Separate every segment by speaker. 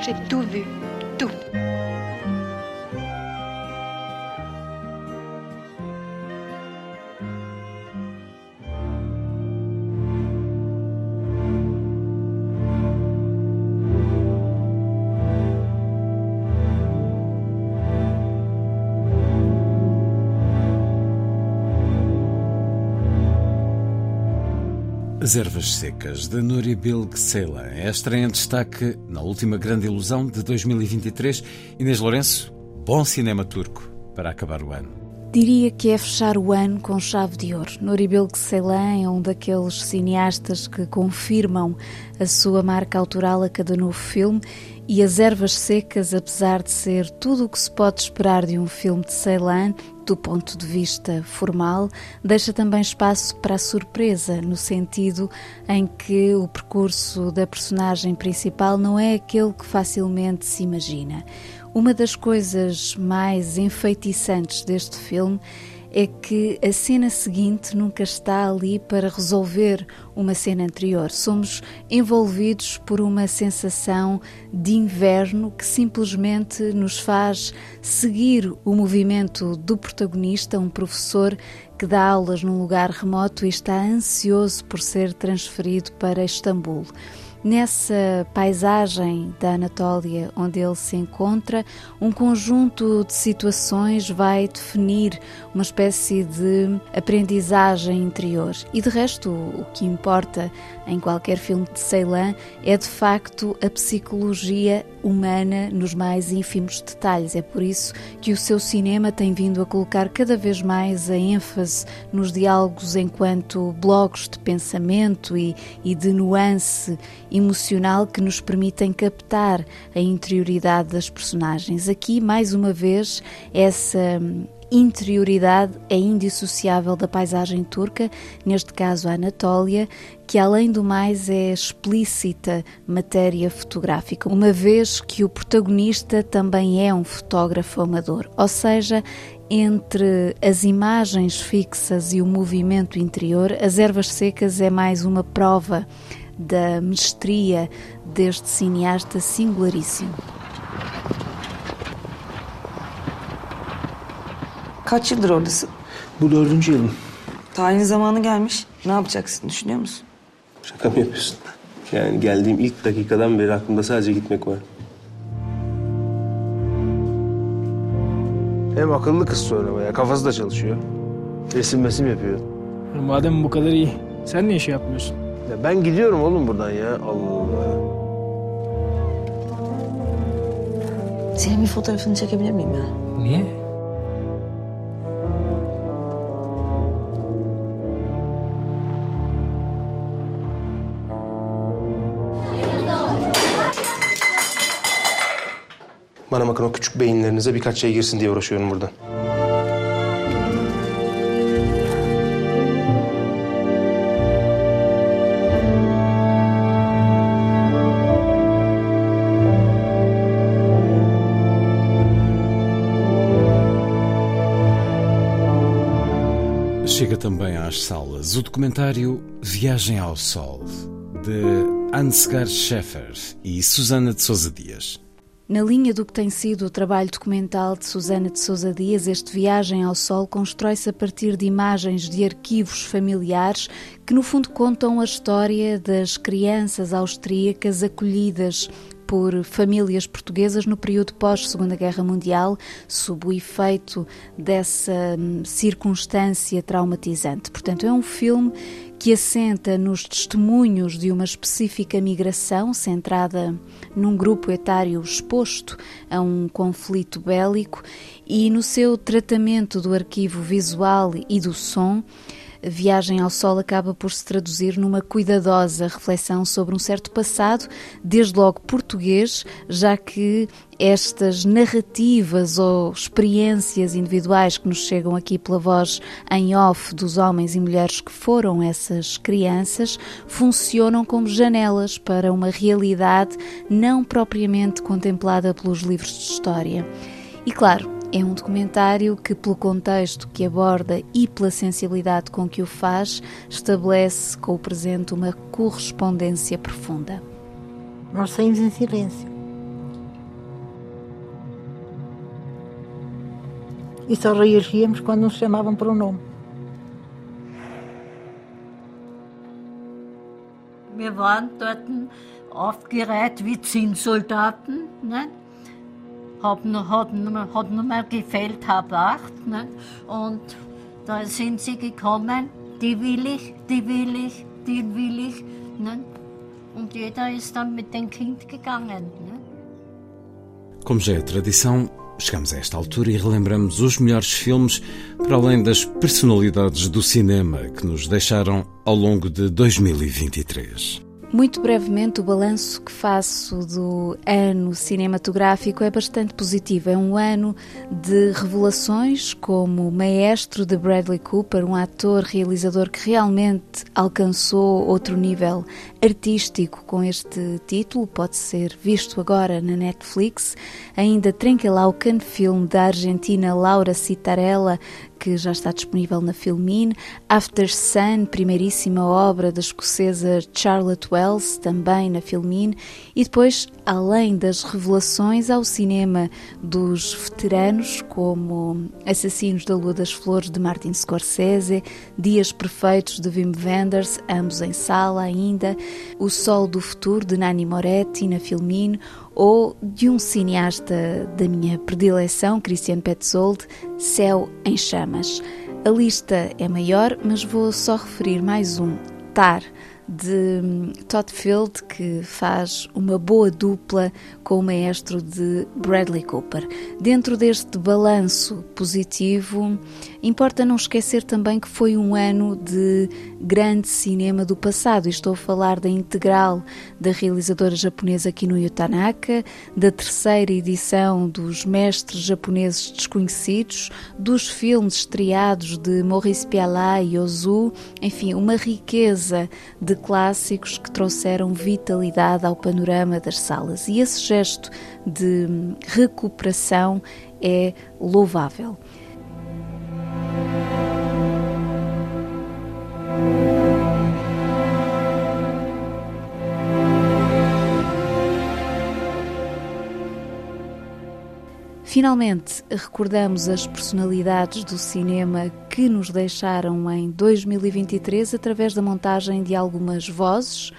Speaker 1: J'ai tout vu. Tout.
Speaker 2: As Ervas Secas, de Nuri Bilge Ceylan, é a estreia em destaque na última grande ilusão de 2023. Inês Lourenço, bom cinema turco para acabar o ano.
Speaker 3: Diria que é fechar o ano com chave de ouro. Nuri Bilge Ceylan é um daqueles cineastas que confirmam a sua marca autoral a cada novo filme e As Ervas Secas, apesar de ser tudo o que se pode esperar de um filme de Ceylan, do ponto de vista formal, deixa também espaço para a surpresa, no sentido em que o percurso da personagem principal não é aquele que facilmente se imagina. Uma das coisas mais enfeitiçantes deste filme é que a cena seguinte nunca está ali para resolver uma cena anterior. Somos envolvidos por uma sensação de inverno que simplesmente nos faz seguir o movimento do protagonista, um professor que dá aulas num lugar remoto e está ansioso por ser transferido para Istambul. Nessa paisagem da Anatólia onde ele se encontra, um conjunto de situações vai definir uma espécie de aprendizagem interior. E de resto, o que importa em qualquer filme de Ceylan é de facto a psicologia humana nos mais ínfimos detalhes. É por isso que o seu cinema tem vindo a colocar cada vez mais a ênfase nos diálogos enquanto blocos de pensamento e, e de nuance emocional que nos permitem captar a interioridade das personagens. Aqui, mais uma vez, essa interioridade é indissociável da paisagem turca, neste caso a Anatólia, que além do mais é explícita matéria fotográfica, uma vez que o protagonista também é um fotógrafo amador, ou seja, entre as imagens fixas e o movimento interior, as ervas secas é mais uma prova da mestria deste cineasta singularíssimo.
Speaker 4: Kaç yıldır oradasın?
Speaker 5: Bu dördüncü yılım.
Speaker 4: Tayin zamanı gelmiş. Ne yapacaksın düşünüyor musun?
Speaker 5: Şaka mı yapıyorsun? Yani geldiğim ilk dakikadan beri aklımda sadece gitmek var. Hem akıllı kız söylemeye, kafası da çalışıyor. Resim mesim yapıyor.
Speaker 6: Madem bu kadar iyi, sen niye şey yapmıyorsun?
Speaker 5: Ya ben gidiyorum oğlum buradan ya. Allah Allah.
Speaker 4: Senin bir fotoğrafını çekebilir miyim ya?
Speaker 6: Niye?
Speaker 5: Bana bakın o küçük beyinlerinize birkaç şey girsin diye uğraşıyorum burada.
Speaker 2: Chega também às salas o documentário Viagem ao Sol, de Ansgar Scheffer e Susana de Sousa Dias.
Speaker 3: Na linha do que tem sido o trabalho documental de Susana de Sousa Dias, este Viagem ao Sol constrói-se a partir de imagens de arquivos familiares que, no fundo, contam a história das crianças austríacas acolhidas por famílias portuguesas no período pós-Segunda Guerra Mundial, sob o efeito dessa hum, circunstância traumatizante. Portanto, é um filme que assenta nos testemunhos de uma específica migração centrada num grupo etário exposto a um conflito bélico e no seu tratamento do arquivo visual e do som Viagem ao Sol acaba por se traduzir numa cuidadosa reflexão sobre um certo passado, desde logo português, já que estas narrativas ou experiências individuais que nos chegam aqui pela voz em off dos homens e mulheres que foram essas crianças funcionam como janelas para uma realidade não propriamente contemplada pelos livros de história. E claro, é um documentário que, pelo contexto que aborda e pela sensibilidade com que o faz, estabelece com o presente uma correspondência profunda.
Speaker 7: Nós saímos em silêncio. E só reagíamos quando nos chamavam por um nome.
Speaker 8: Wir waren dort aufgereiht wie Zinnsoldaten. Ne? Haben, hatten, hatten nur gefehlt halb acht. Ne? Und da sind sie gekommen, die will ich, die will ich, die will ich. Ne? Und jeder ist dann mit dem Kind gegangen. Ne?
Speaker 2: Como já é tradição, chegamos a esta altura e relembramos os melhores filmes, para além das personalidades do cinema que nos deixaram ao longo de 2023.
Speaker 3: Muito brevemente, o balanço que faço do ano cinematográfico é bastante positivo. É um ano de revelações, como Maestro de Bradley Cooper, um ator realizador que realmente alcançou outro nível artístico com este título, pode ser visto agora na Netflix. Ainda Trenquelaucan, filme da Argentina Laura Citarella, que já está disponível na Filmin. After Sun, primeiríssima obra da escocesa Charlotte Wells, também na Filmin. E depois, além das revelações ao cinema dos veteranos, como Assassinos da Lua das Flores, de Martin Scorsese, Dias Perfeitos, de Wim Wenders, ambos em sala ainda, O Sol do Futuro, de Nani Moretti, na Filmin, ou de um cineasta da minha predileção, Christian Petzold, Céu em Chamas. A lista é maior, mas vou só referir mais um, Tar, de Todd Field, que faz uma boa dupla com o maestro de Bradley Cooper. Dentro deste balanço positivo, importa não esquecer também que foi um ano de grande cinema do passado. estou a falar da integral da realizadora japonesa Kinuyo Tanaka, da terceira edição dos Mestres Japoneses Desconhecidos, dos filmes estreados de Maurice Pialat e Ozu, enfim, uma riqueza de clássicos que trouxeram vitalidade ao panorama das salas. E esse gesto de recuperação é louvável. Finalmente, recordamos as personalidades do cinema que nos deixaram em 2023 através da montagem de algumas vozes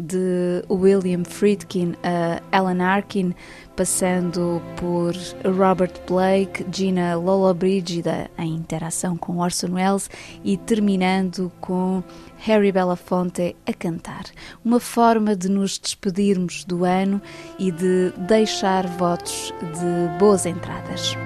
Speaker 3: de William Friedkin a Alan Arkin, passando por Robert Blake, Gina Lollobrigida em interação com Orson Welles e terminando com Harry Belafonte a cantar. Uma forma de nos despedirmos do ano e de deixar votos de boas entradas.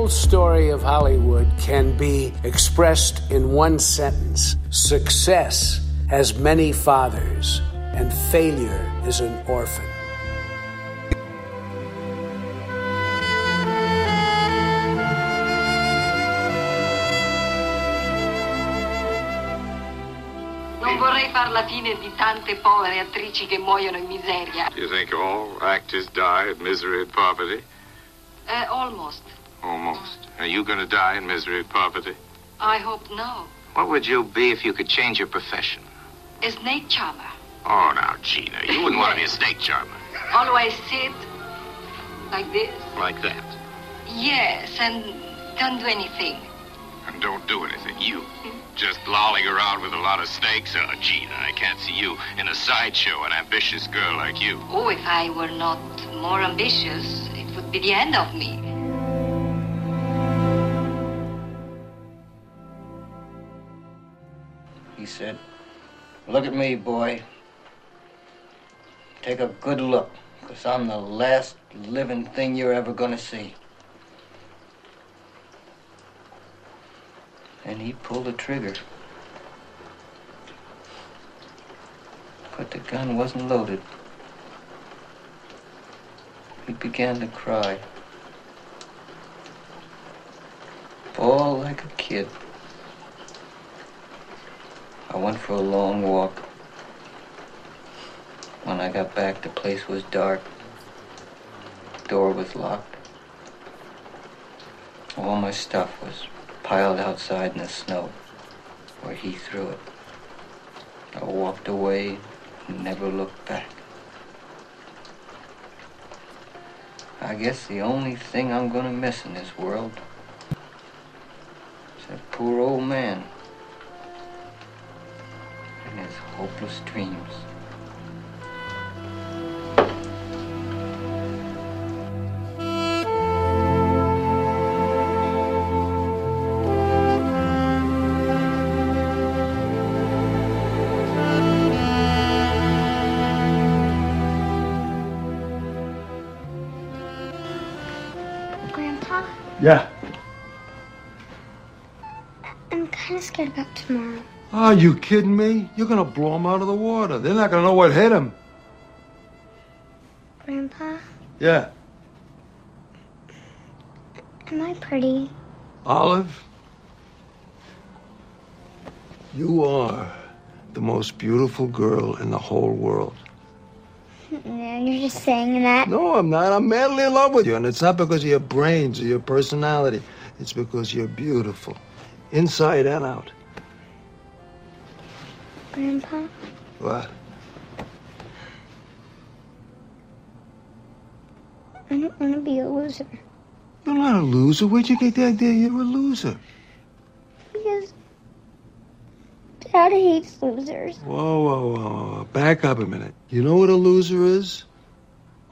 Speaker 9: Whole story of Hollywood can be expressed in one sentence Success has many fathers, and failure is an orphan.
Speaker 10: Non vorrei far la fine di tante povere attrici che muoiono in miseria.
Speaker 11: Do you think all actors die in misery and poverty?
Speaker 10: Uh, almost.
Speaker 11: Almost. Are you going to die in misery and poverty?
Speaker 10: I hope no.
Speaker 12: What would you be if you could change your profession?
Speaker 10: A snake charmer.
Speaker 11: Oh, now, Gina, you wouldn't want to be a snake charmer.
Speaker 10: Always sit like this.
Speaker 11: Like that.
Speaker 10: Yes, and don't do anything.
Speaker 11: And don't do anything. You. Just lolling around with a lot of snakes? Oh, Gina, I can't see you in a sideshow, an ambitious girl like you.
Speaker 10: Oh, if I were not more ambitious, it would be the end of me.
Speaker 13: Said. Look at me, boy. Take a good look, because I'm the last living thing you're ever going to see. And he pulled the trigger. But the gun wasn't loaded. He began to cry. All like a kid. I went for a long walk. When I got back, the place was dark. The door was locked. All my stuff was piled outside in the snow where he threw it. I walked away and never looked back. I guess the only thing I'm gonna miss in this world is that poor old man los dreams.
Speaker 14: Grandpa?
Speaker 15: Yeah. Are you kidding me? You're gonna blow them out of the water. They're not gonna know what hit them.
Speaker 14: Grandpa,
Speaker 15: Yeah.
Speaker 14: am I pretty?
Speaker 15: Olive, you are the most beautiful girl in the whole world.
Speaker 14: You're just saying that.
Speaker 15: No, I'm not. I'm madly in love with you. And it's not because of your brains or your personality. It's because you're beautiful, inside and out.
Speaker 14: Grandpa,
Speaker 15: What?
Speaker 14: I don't want to be a loser.
Speaker 15: You're not a loser. Where'd you get the idea you're a loser?
Speaker 14: Because Dad hates losers.
Speaker 15: Whoa, whoa, whoa, whoa. Back up a minute. You know what a loser is?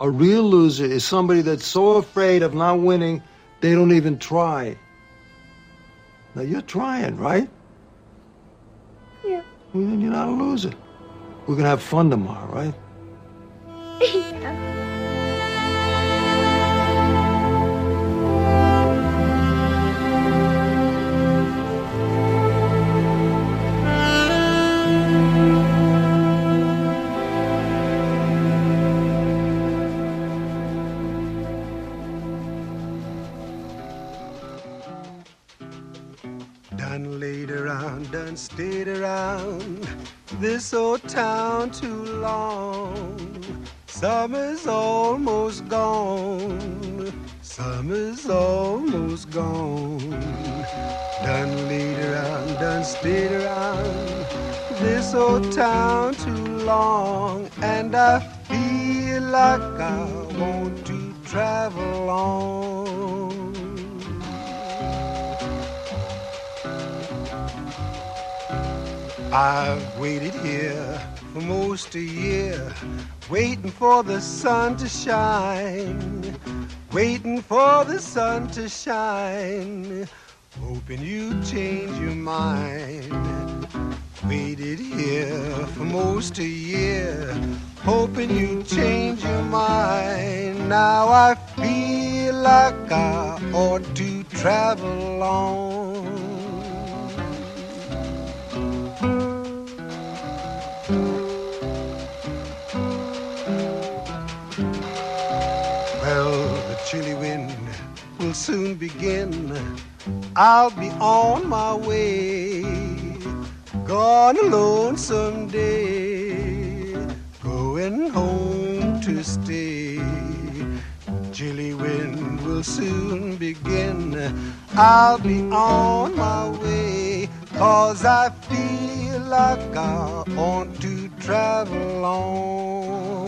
Speaker 15: A real loser is somebody that's so afraid of not winning, they don't even try. Now, you're trying, right?
Speaker 14: Yeah.
Speaker 15: Well, then you're not a loser. We're to have fun tomorrow, right?
Speaker 16: Done town too long. Summer's almost gone, summer's almost gone. Done laid around, done stayed around this old town too long, and I feel like I want to travel on. I've waited here for most a year, waiting for the sun to shine, waiting for the sun to shine, hoping you change your mind. Waited here for most a year, hoping you change your mind. Now I feel like I ought to travel on. Chilly wind will soon begin. I'll be on my way. Gone alone someday. Going home to stay. Chilly wind will soon begin. I'll be on my way. Cause I feel like I want to travel on.